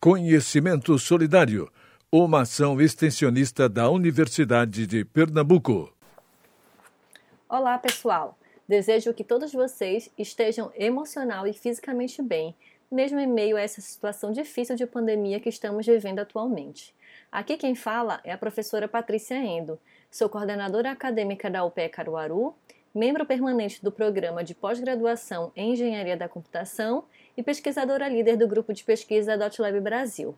Conhecimento Solidário, uma ação extensionista da Universidade de Pernambuco. Olá, pessoal. Desejo que todos vocês estejam emocional e fisicamente bem, mesmo em meio a essa situação difícil de pandemia que estamos vivendo atualmente. Aqui quem fala é a professora Patrícia Endo. Sou coordenadora acadêmica da UPE Caruaru, membro permanente do programa de pós-graduação em Engenharia da Computação e pesquisadora líder do grupo de pesquisa DotLab Brasil.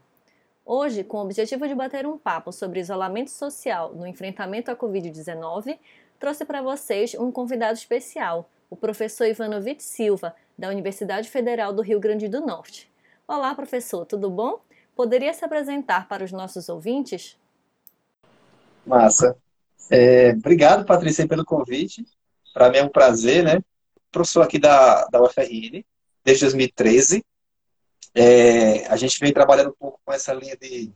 Hoje, com o objetivo de bater um papo sobre isolamento social no enfrentamento à Covid-19, trouxe para vocês um convidado especial, o professor Ivanovic Silva, da Universidade Federal do Rio Grande do Norte. Olá, professor, tudo bom? Poderia se apresentar para os nossos ouvintes? Massa. É, obrigado, Patrícia, pelo convite. Para mim é um prazer, né? Professor aqui da, da UFRN, desde 2013. É, a gente vem trabalhando um pouco com essa linha de.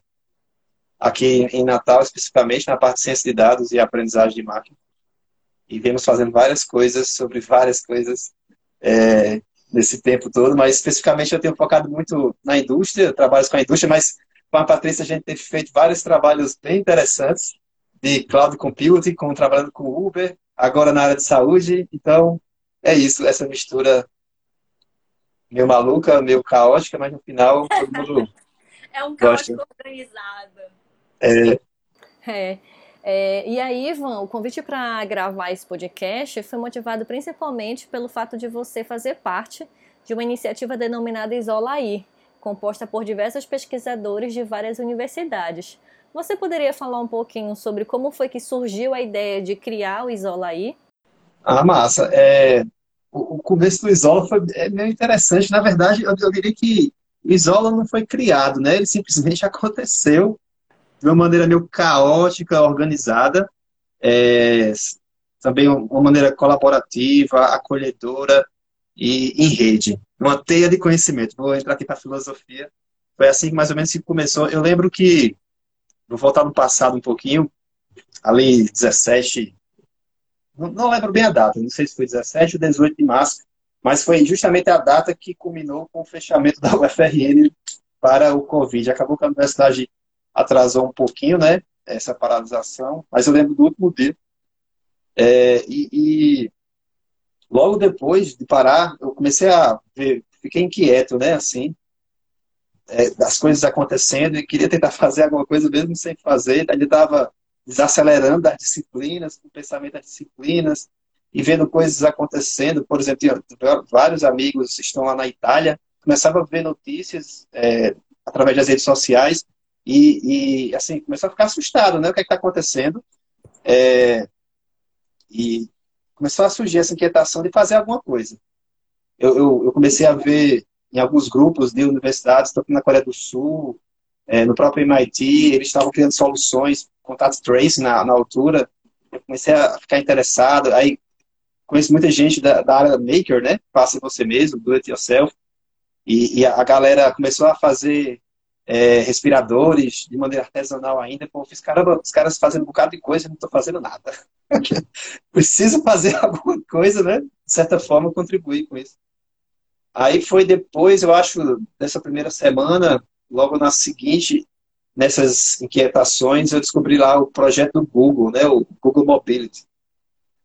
Aqui em Natal, especificamente, na parte de ciência de dados e aprendizagem de máquina. E vemos fazendo várias coisas sobre várias coisas é, nesse tempo todo, mas especificamente eu tenho focado muito na indústria, trabalhos com a indústria, mas com a Patrícia a gente tem feito vários trabalhos bem interessantes de cloud computing, como trabalhando com Uber, agora na área de saúde. Então, é isso, essa mistura meio maluca, meio caótica, mas no final todo mundo. é um caos organizado. É. é. É, e aí, Ivan, o convite para gravar esse podcast foi motivado principalmente pelo fato de você fazer parte de uma iniciativa denominada Isolaí, composta por diversos pesquisadores de várias universidades. Você poderia falar um pouquinho sobre como foi que surgiu a ideia de criar o Isolaí? Ah, massa. É, o, começo do Isola foi é meio interessante. Na verdade, eu, eu diria que o Isola não foi criado, né? Ele simplesmente aconteceu de uma maneira meio caótica, organizada, é, também uma maneira colaborativa, acolhedora e em rede. Uma teia de conhecimento. Vou entrar aqui para a filosofia. Foi assim mais ou menos que começou. Eu lembro que, vou voltar no passado um pouquinho, ali 17, não, lembro bem a data, não sei se foi 17 ou 18 de março, mas foi justamente a data que culminou com o fechamento da UFRN para o Covid. Acabou que a universidade atrasou um pouquinho, né, essa paralisação, mas eu lembro do último dia. É, e, e, logo depois de parar, eu comecei a ver, fiquei inquieto, né, assim, é, das coisas acontecendo e queria tentar fazer alguma coisa mesmo sem fazer, ainda estava desacelerando as disciplinas, o pensamento das disciplinas, e vendo coisas acontecendo. Por exemplo, vários amigos estão lá na Itália, começava a ver notícias é, através das redes sociais e, e, assim, começou a ficar assustado, né? O que é está acontecendo? É, e começou a surgir essa inquietação de fazer alguma coisa. Eu, eu, eu comecei a ver em alguns grupos de universidades, tanto na Coreia do Sul, é, no próprio MIT, eles estavam criando soluções, contato trace na, na altura. Eu comecei a ficar interessado. Aí conheço muita gente da, da área maker, né? Faça você mesmo, do it yourself. E, e, a galera começou a fazer é, respiradores de maneira artesanal ainda. Pô, fiz, caramba, os caras fazendo um bocado de coisa e não estou fazendo nada. Preciso fazer alguma coisa, né? De certa forma, contribuir com isso. Aí foi depois, eu acho, dessa primeira semana, logo na seguinte, nessas inquietações, eu descobri lá o projeto do Google, né, o Google Mobility.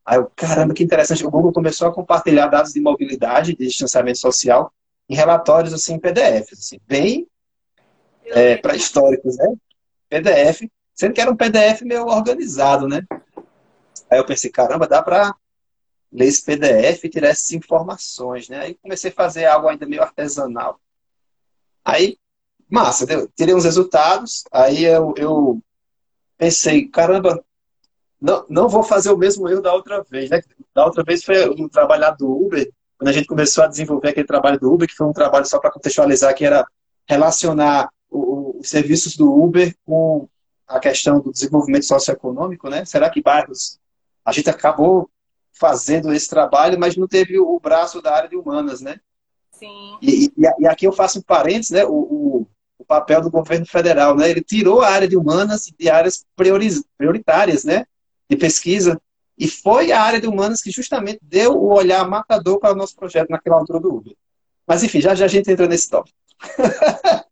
Aí eu, caramba, que interessante. O Google começou a compartilhar dados de mobilidade, de distanciamento social, em relatórios assim, em PDFs, assim, bem é, pré-históricos, né? PDF, sendo que era um PDF meio organizado, né? Aí eu pensei, caramba, dá para ler esse PDF e tirar essas informações, né? Aí comecei a fazer algo ainda meio artesanal. Aí massa, tirei uns resultados, aí eu, eu pensei, caramba, não, não vou fazer o mesmo erro da outra vez, né? Da outra vez foi um trabalho do Uber, quando a gente começou a desenvolver aquele trabalho do Uber, que foi um trabalho só para contextualizar, que era relacionar o, os serviços do Uber com a questão do desenvolvimento socioeconômico, né? Será que bairros... A gente acabou fazendo esse trabalho, mas não teve o braço da área de humanas, né? Sim. E, e, e aqui eu faço um parênteses, né? O, o, o papel do governo federal, né? Ele tirou a área de humanas de áreas prioritárias, né? De pesquisa e foi a área de humanas que justamente deu o olhar matador para o nosso projeto naquela altura do Uber. Mas enfim, já, já a gente entra nesse tópico.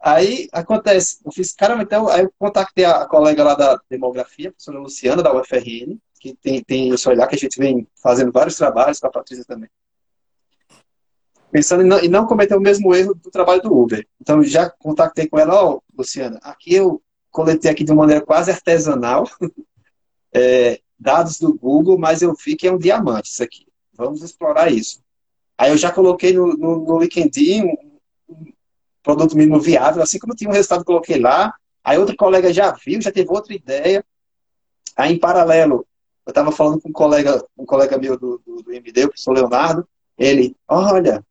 Aí acontece, eu fiz, caramba, então, aí eu contatei a colega lá da demografia, a professora Luciana, da UFRN, que tem, tem esse olhar que a gente vem fazendo vários trabalhos com a Patrícia também. Pensando em não, em não cometer o mesmo erro do trabalho do Uber. Então, já contatei com ela, ó, oh, Luciana, aqui eu coletei aqui de uma maneira quase artesanal é, dados do Google, mas eu vi que é um diamante isso aqui. Vamos explorar isso. Aí eu já coloquei no, no, no LinkedIn um, um produto mínimo viável, assim como tinha um resultado, coloquei lá. Aí outro colega já viu, já teve outra ideia. Aí, em paralelo, eu estava falando com um colega, um colega meu do, do, do MD, o professor Leonardo. Ele, olha,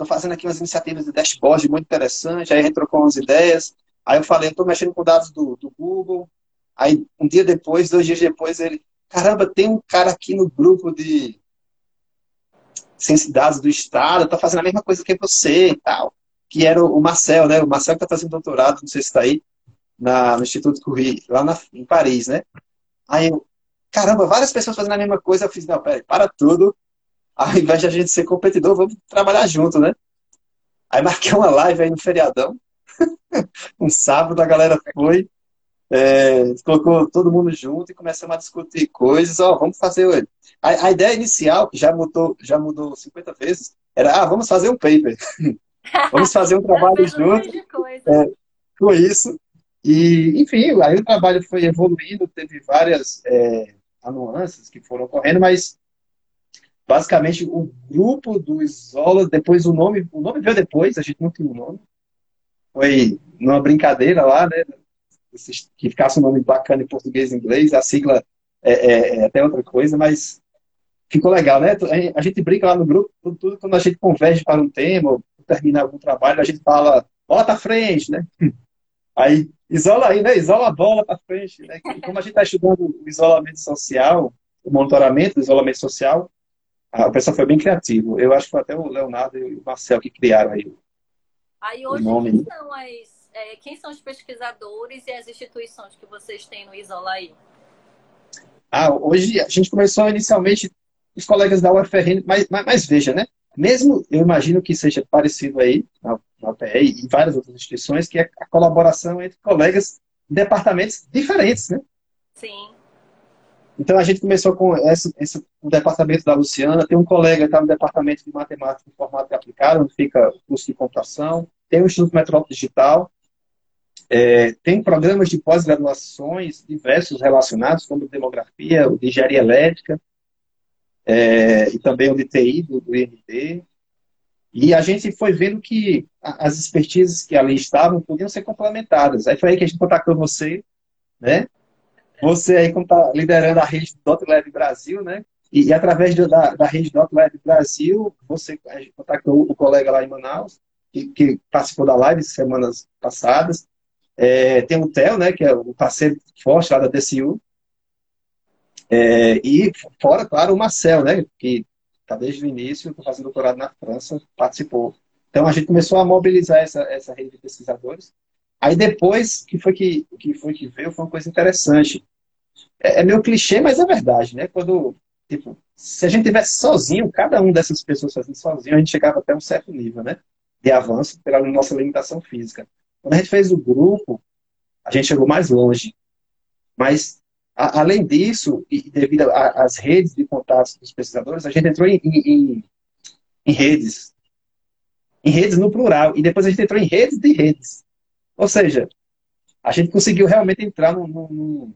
estou fazendo aqui umas iniciativas de dashboard muito interessantes. Aí a gente trocou umas ideias. Aí eu falei, estou mexendo com dados do, do Google. Aí um dia depois, dois dias depois, ele, caramba, tem um cara aqui no grupo de ciência de dados do Estado, está fazendo a mesma coisa que você e tal. Que era o Marcel, né? O Marcel que está fazendo doutorado, não sei se está aí, na, no Instituto Curie, lá na, em Paris, né? Aí eu, caramba, várias pessoas fazendo a mesma coisa, eu fiz, não, peraí, para tudo. Ao invés de a gente ser competidor, vamos trabalhar junto, né? Aí marquei uma live aí no feriadão. um sábado a galera foi, é, colocou todo mundo junto e começamos a discutir coisas. Ó, vamos fazer. A, a, ideia inicial, que já mudou, já mudou 50 vezes, era: ah, vamos fazer um paper. vamos fazer um trabalho junto é, com isso. E, enfim, aí o trabalho foi evoluindo, teve várias é, nuances que foram ocorrendo, mas basicamente o grupo do Isola, depois o nome, o nome veio depois, a gente não tinha o um nome. Foi numa brincadeira lá, né? Que ficasse um nome bacana em português e inglês, a sigla é, é, é até outra coisa, mas ficou legal, né? A gente brinca lá no grupo, tudo, quando a gente converge para um tema, ou termina algum trabalho, a gente fala, bota à frente, né? Aí isola aí, né? Isola a bola para frente, né? Como a gente está estudando o isolamento social, o monitoramento do isolamento social, a, o pessoal foi bem criativo. Eu acho que foi até o Leonardo e o Marcel que criaram aí. Aí hoje nome. quem são, as, é, quem são os pesquisadores e as instituições que vocês têm no Isola aí? Ah, hoje a gente começou inicialmente os colegas da UFRN, mas, mas, mas veja, né? Mesmo eu imagino que seja parecido aí na, na UPE e várias outras instituições, que é a colaboração entre colegas de departamentos diferentes, né? Sim. Então a gente começou com esse, esse, o departamento da Luciana, tem um colega que está no departamento de matemática e informática aplicada, onde fica o curso de computação, tem o Instituto Metrópole Digital, é, tem programas de pós-graduações diversos relacionados, como demografia, o de engenharia elétrica, é, e também o de TI do, do. E a gente foi vendo que as expertises que ali estavam podiam ser complementadas. Aí foi aí que a gente contactou você, né? Você aí como está liderando a rede do .lab Brasil, né? E, e através da, da rede .lab Brasil, você contactou o colega lá em Manaus, que, que participou da live semanas passadas. É, tem o Theo, né, que é o parceiro forte lá da DCU. É, e fora, claro, o Marcel, né, que está desde o início, está fazendo doutorado na França, participou. Então a gente começou a mobilizar essa, essa rede de pesquisadores. Aí depois, que foi que, que foi que veio, foi uma coisa interessante. É, é meio clichê, mas é verdade, né? Quando, tipo, se a gente tivesse sozinho, cada um dessas pessoas fazendo sozinho, a gente chegava até um certo nível, né? De avanço pela nossa limitação física. Quando a gente fez o grupo, a gente chegou mais longe. Mas, a, além disso, e devido às redes de contatos dos pesquisadores, a gente entrou em, em, em redes. Em redes no plural. E depois a gente entrou em redes de redes. Ou seja, a gente conseguiu realmente entrar num, num,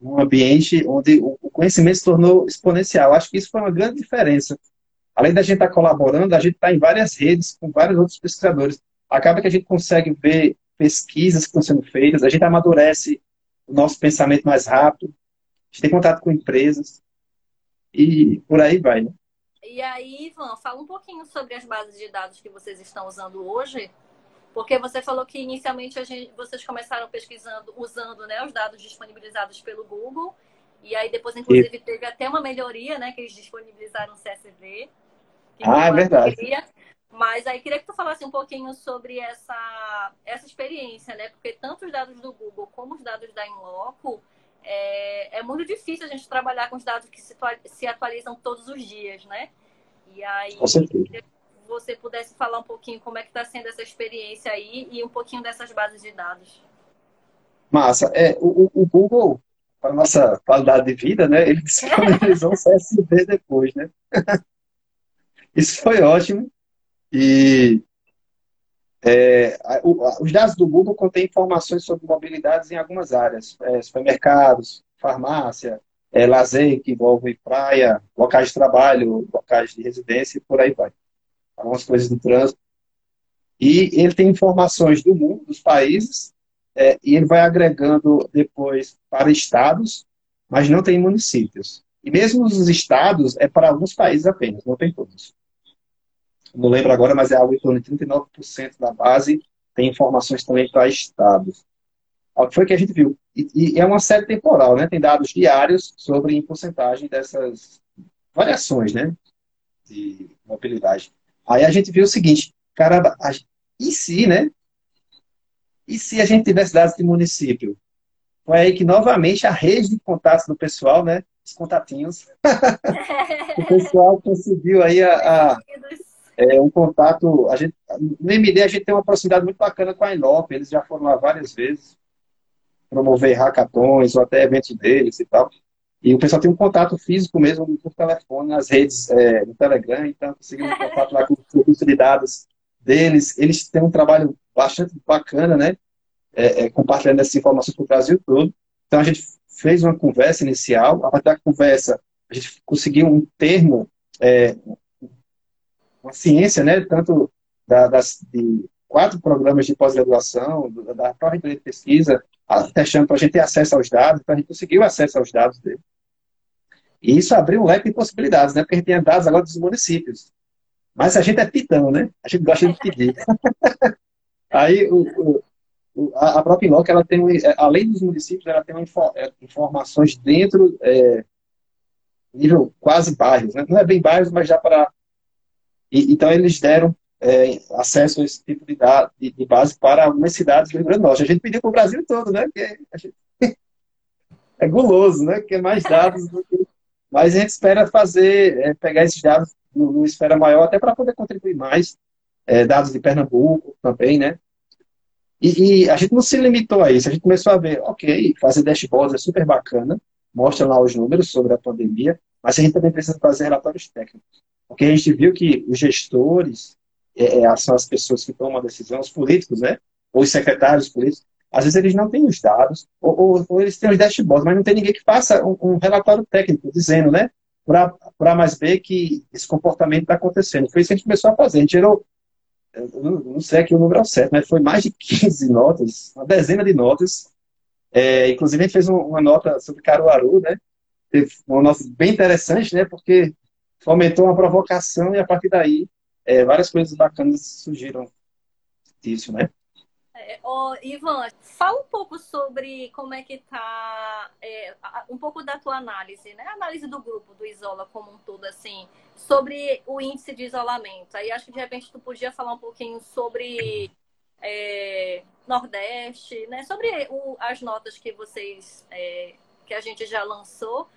num ambiente onde o conhecimento se tornou exponencial. Acho que isso foi uma grande diferença. Além da gente estar colaborando, a gente está em várias redes com vários outros pesquisadores. Acaba que a gente consegue ver pesquisas que estão sendo feitas, a gente amadurece o nosso pensamento mais rápido, a gente tem contato com empresas e por aí vai, né? E aí, Ivan, fala um pouquinho sobre as bases de dados que vocês estão usando hoje porque você falou que inicialmente gente, vocês começaram pesquisando, usando né, os dados disponibilizados pelo Google. E aí depois, inclusive, teve até uma melhoria, né? Que eles disponibilizaram o CSV. Ah, é verdade. Queria. Mas aí queria que tu falasse um pouquinho sobre essa, essa experiência, né? Porque tanto os dados do Google como os dados da Inloco, é, é muito difícil a gente trabalhar com os dados que se, se atualizam todos os dias, né? E aí, com certeza você pudesse falar um pouquinho como é que está sendo essa experiência aí e um pouquinho dessas bases de dados. Massa. É, o, o Google, para a nossa qualidade de vida, né, ele disponibilizou um CSV depois, né? Isso foi ótimo. E é, os dados do Google contêm informações sobre mobilidades em algumas áreas, é, supermercados, farmácia, é, lazer, que envolve praia, locais de trabalho, locais de residência e por aí vai. Algumas coisas do trânsito. E ele tem informações do mundo, dos países, é, e ele vai agregando depois para estados, mas não tem municípios. E mesmo os estados é para alguns países apenas, não tem todos não lembro agora, mas é algo em torno de 39% da base tem informações também para estados. O que foi que a gente viu? E, e, é uma série temporal, né? Tem dados diários sobre em porcentagem dessas variações, né? De mobilidade. Aí a gente viu o seguinte, caramba, a, e se, né? E se a gente tivesse dados de município? Foi aí que, novamente, a rede de contatos do pessoal, né? Os contatinhos. o pessoal conseguiu aí a, a é, um contato. A gente, no MD a gente tem uma proximidade muito bacana com a Inop, eles já foram lá várias vezes promover hackathons ou até eventos deles e tal. E o pessoal tem um contato físico mesmo por telefone, nas redes, é, no Telegram, então conseguimos contato lá com o serviço de dados deles. Eles têm um trabalho bastante bacana, né? É, é, compartilhando essas informações para o Brasil todo. Então a gente fez uma conversa inicial, a partir da conversa a gente conseguiu um termo, é, uma ciência, né, tanto da, das, de quatro programas de pós-graduação, da própria de pesquisa, testando para a gente ter acesso aos dados, então a gente conseguiu acesso aos dados dele. E isso abriu um leque de possibilidades, né, porque a gente tem dados agora dos municípios. Mas a gente é pitão, né? A gente gosta de pedir. Aí o, o, a própria Inloc, ela tem, além dos municípios, ela tem é, informações dentro, é, nível quase bairros, né? Não é bem bairros, mas já para então, eles deram é, acesso a esse tipo de, de, de, base para algumas cidades do Rio Grande do Norte. A gente pediu para o Brasil todo, né? Porque gente... é guloso, né? Que é mais dados do que... Mas a gente espera fazer, é, pegar esses dados numa esfera maior, até para poder contribuir mais. É, dados de Pernambuco também, né? E, e, a gente não se limitou a isso, a gente começou a ver, ok, fazer dashboards é super bacana, mostra lá os números sobre a pandemia, mas a gente também precisa fazer relatórios técnicos. Porque a gente viu que os gestores é, é, são as pessoas que tomam a decisão, os políticos, né? Ou os secretários políticos, às vezes eles não têm os dados, ou, ou, ou eles têm os dashboards, mas não tem ninguém que faça um, um relatório técnico dizendo, né? Para mais ver que esse comportamento está acontecendo. Foi isso que a gente começou a fazer. A gente gerou, não, sei aqui o número certo, mas foi mais de 15 notas, uma dezena de notas. É, inclusive, a gente fez uma nota sobre Caruaru, né? Teve uma nota bem interessante, né? Porque fomentou uma provocação e a partir daí é, várias coisas bacanas surgiram disso, né? Oh, Ivan, fala um pouco sobre como é que está, é, um pouco da tua análise, né? A análise do grupo, do Isola como um todo, assim, sobre o índice de isolamento. Aí acho que de repente tu podia falar um pouquinho sobre é, Nordeste, né? Sobre o, as notas que vocês, é, que a gente já lançou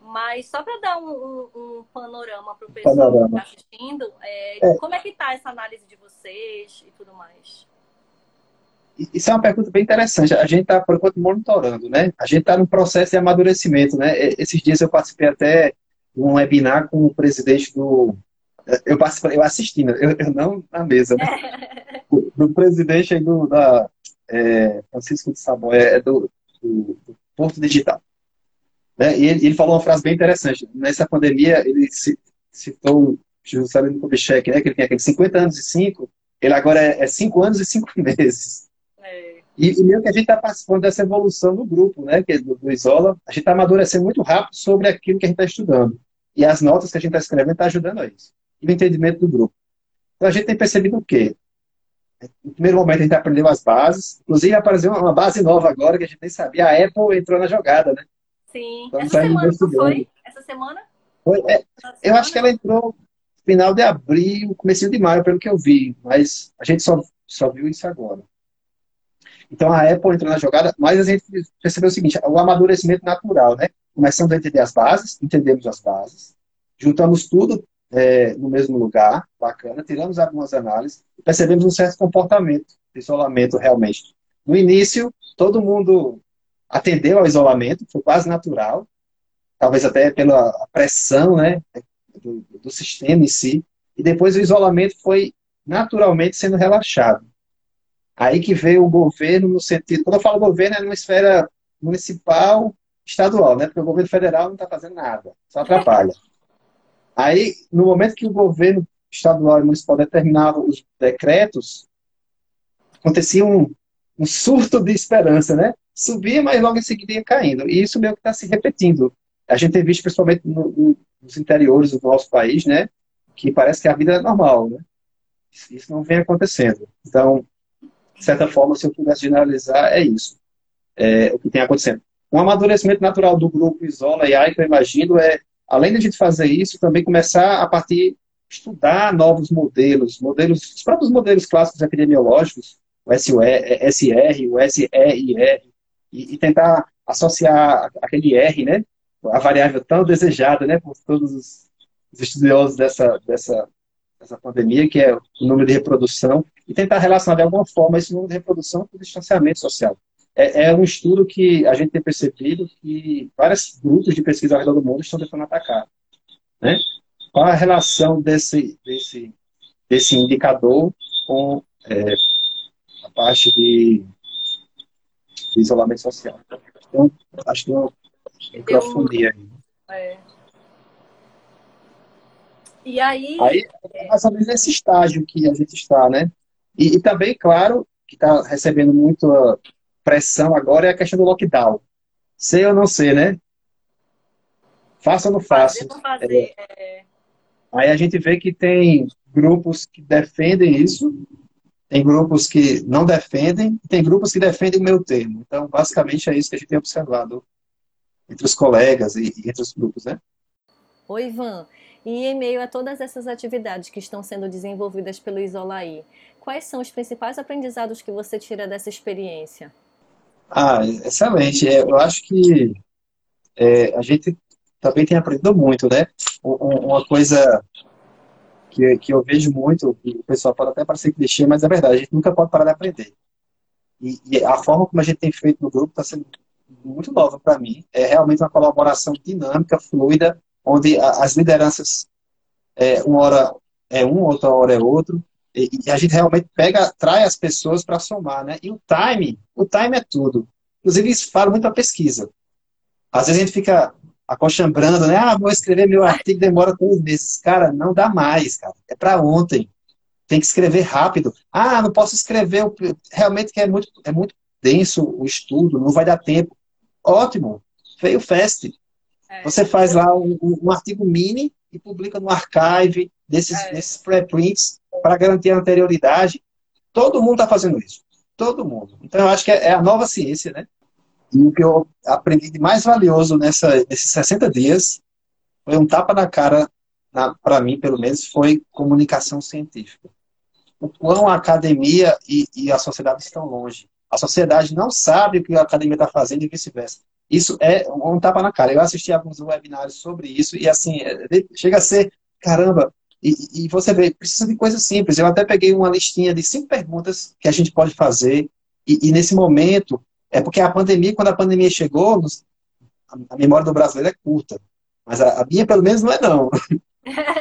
mas só para dar um, um, um panorama para o pessoal panorama. que está assistindo, é, é. como é que está essa análise de vocês e tudo mais? Isso é uma pergunta bem interessante. A gente está, por enquanto, monitorando, né? A gente está no processo de amadurecimento, né? Esses dias eu participei até de um webinar com o presidente do... Eu participei, eu assisti, né? eu, eu não na mesa, né? do, do presidente aí do, da... É, Francisco de Sabon, é, do, do, do Porto Digital. Né? E ele, ele, falou uma frase bem interessante. Nessa pandemia, ele citou o Juscelino Kubitschek, né? que ele tem aqueles 50 anos e 5, ele agora é 5 anos e 5 meses. É. E, e meio que a gente está participando dessa evolução do grupo, né? que é do, do Isola, a gente está amadurecendo muito rápido sobre aquilo que a gente está estudando. E as notas que a gente está escrevendo estão tá ajudando a isso. E o entendimento do grupo. Então a gente tem percebido o quê? No primeiro momento a gente aprendeu as bases, inclusive apareceu uma base nova agora que a gente nem sabia. A Apple entrou na jogada, né? Sim. Então, Essa semana foi? Essa semana? Foi, é, eu acho que ela entrou final de abril, começo de maio, pelo que eu vi. Mas a gente só, só viu isso agora. Então a Apple entrou na jogada, mas a gente percebeu o seguinte, o amadurecimento natural, né? Começamos a entender as bases, entendemos as bases, juntamos tudo, é, no mesmo lugar, bacana, tiramos algumas análises percebemos um certo comportamento de isolamento realmente. No início, todo mundo atendeu ao isolamento, foi quase natural, talvez até pela pressão né, do, do sistema em si, e depois o isolamento foi naturalmente sendo relaxado. Aí que veio o governo no sentido, quando eu falo governo é numa esfera municipal, estadual, né? Porque o governo federal não está fazendo nada, só atrapalha. Aí, no momento que o governo estadual e municipal determinavam os decretos, acontecia um, um surto de esperança, né? Subia, mas logo em seguida ia caindo. E isso meio que está se repetindo. A gente tem visto, principalmente no, no, nos interiores do nosso país, né? Que parece que a vida é normal, né? Isso não vem acontecendo. Então, de certa forma, se eu pudesse generalizar, é isso. É, o que tem acontecendo. Um amadurecimento natural do grupo Isola e AI, que eu imagino, é, além de a gente fazer isso, também começar a partir estudar novos modelos, modelos, os próprios modelos clássicos epidemiológicos, o SR, o SEIR, e, e tentar associar aquele R, né, a variável tão desejada, né, por todos os, estudiosos dessa, dessa, dessa pandemia, que é o número de reprodução, e tentar relacionar de alguma forma esse número de reprodução com o distanciamento social é, é, um estudo que a gente tem percebido que vários grupos de pesquisa ao redor do mundo estão tentando atacar. Né? Qual a relação desse, desse, desse indicador com é, a parte de, de, isolamento social? Então, acho que eu microfonia aí. É. E aí... Aí, é mais ou menos nesse estágio que a gente está, né? E, e também, claro, que está recebendo muito pressão agora é a questão do lockdown. Sei ou não sei, né? Faça ou não faça. É... Aí a gente vê que tem grupos que defendem isso, tem grupos que não defendem, tem grupos que defendem o meu termo. Então, basicamente, é isso que a gente tem observado entre os colegas e, e entre os grupos, né? Oi, Ivan. E em meio a todas essas atividades que estão sendo desenvolvidas pelo Isolaí, quais são os principais aprendizados que você tira dessa experiência? Ah, excelente. É, eu acho que é, a gente também tem aprendido muito, né? Uma coisa que, que eu vejo muito, que o pessoal pode até parecer clichê, mas é verdade, a gente nunca pode parar de aprender. E, e a forma como a gente tem feito no grupo está sendo muito nova para mim. É realmente uma colaboração dinâmica, fluida, onde as lideranças, é, uma hora é um, outra hora é outro, e, e a gente realmente pega, trai as pessoas para somar, né? E o time, o time é tudo. Inclusive, isso fala muito a pesquisa. Às vezes a gente fica acochambrando, né? Ah, vou escrever meu artigo, demora três meses. Cara, não dá mais, cara. É para ontem. Tem que escrever rápido. Ah, não posso escrever. Realmente que é muito, é muito denso o estudo, não vai dar tempo. Ótimo. Veio fast. É. Você faz lá um, um, artigo mini e publica no archive desses, é. desses preprints para garantir a anterioridade. Todo mundo está fazendo isso. Todo mundo. Então, eu acho que é, é a nova ciência, né? E o que eu aprendi de mais valioso nessa, nesses 60 dias foi um tapa na cara, para mim, pelo menos, foi comunicação científica. O quão a academia e, e a sociedade estão longe. A sociedade não sabe o que a academia está fazendo e vice-versa. Isso é um tapa na cara. Eu assisti alguns webinários sobre isso e, assim, é, chega a ser, caramba, e, e, você vê, precisa de coisas simples. Eu até peguei uma listinha de cinco perguntas que a gente pode fazer. E, e nesse momento, é porque a pandemia, quando a pandemia chegou, a, memória do brasileiro é curta. Mas a, a, minha, pelo menos, não é não.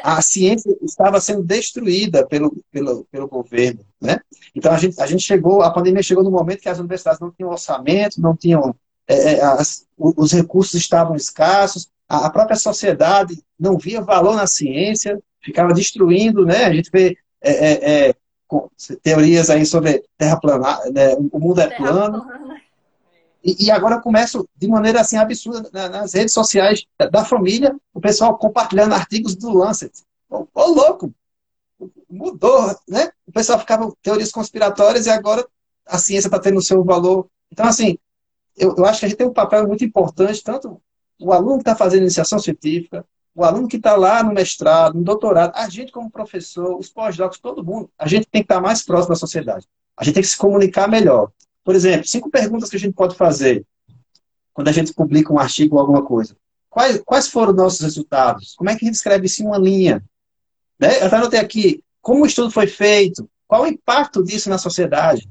A ciência estava sendo destruída pelo, pelo, pelo governo. Né? Então a gente, a gente chegou, a pandemia chegou no momento que as universidades não tinham orçamento, não tinham. É, é as, os recursos estavam escassos, a, a própria sociedade não via valor na ciência, ficava destruindo, né? A gente vê é, é, é teorias aí sobre terra plana, né? o mundo é plano. E, e, agora começo de maneira assim absurda nas redes sociais da família, o pessoal compartilhando artigos do Lancet. Ô, ô louco! Mudou, né? O pessoal ficava teorias conspiratórias e agora a ciência está tendo o seu valor. Então, assim, eu, eu acho que a gente tem um papel muito importante, tanto o aluno que está fazendo iniciação científica, o aluno que está lá no mestrado, no doutorado, a gente como professor, os pós-docs, todo mundo, a gente tem que estar mais próximo da sociedade. A gente tem que se comunicar melhor. Por exemplo, cinco perguntas que a gente pode fazer quando a gente publica um artigo ou alguma coisa. Quais, quais foram os nossos resultados? Como é que a gente escreve isso em uma linha? Né? Eu até anotei aqui como o estudo foi feito, qual o impacto disso na sociedade,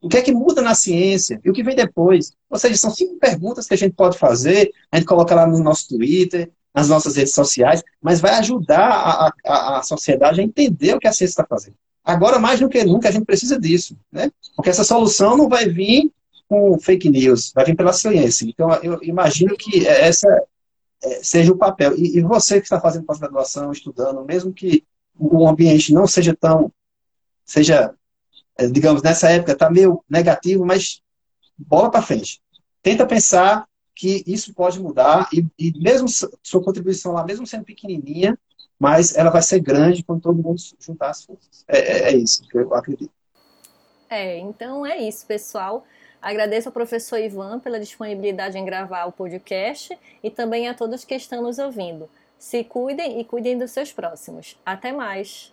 o que é que muda na ciência e o que vem depois. Ou seja, são cinco perguntas que a gente pode fazer, a gente coloca lá no nosso Twitter, nas nossas redes sociais, mas vai ajudar a, a, a sociedade a entender o que a ciência está fazendo. Agora, mais do que nunca, a gente precisa disso, né? Porque essa solução não vai vir com fake news, vai vir pela ciência. Então, eu imagino que essa é, seja o papel. E, e você que está fazendo pós-graduação, estudando, mesmo que o ambiente não seja tão, seja, é, digamos, nessa época está meio negativo, mas bola para frente. Tenta pensar que isso pode mudar e, e mesmo sua contribuição lá, mesmo sendo pequenininha, mas ela vai ser grande quando todo mundo juntar as forças. É, é, é isso que eu acredito. É, então é isso, pessoal. Agradeço ao professor Ivan pela disponibilidade em gravar o podcast e também a todos que estão nos ouvindo. Se cuidem e cuidem dos seus próximos. Até mais!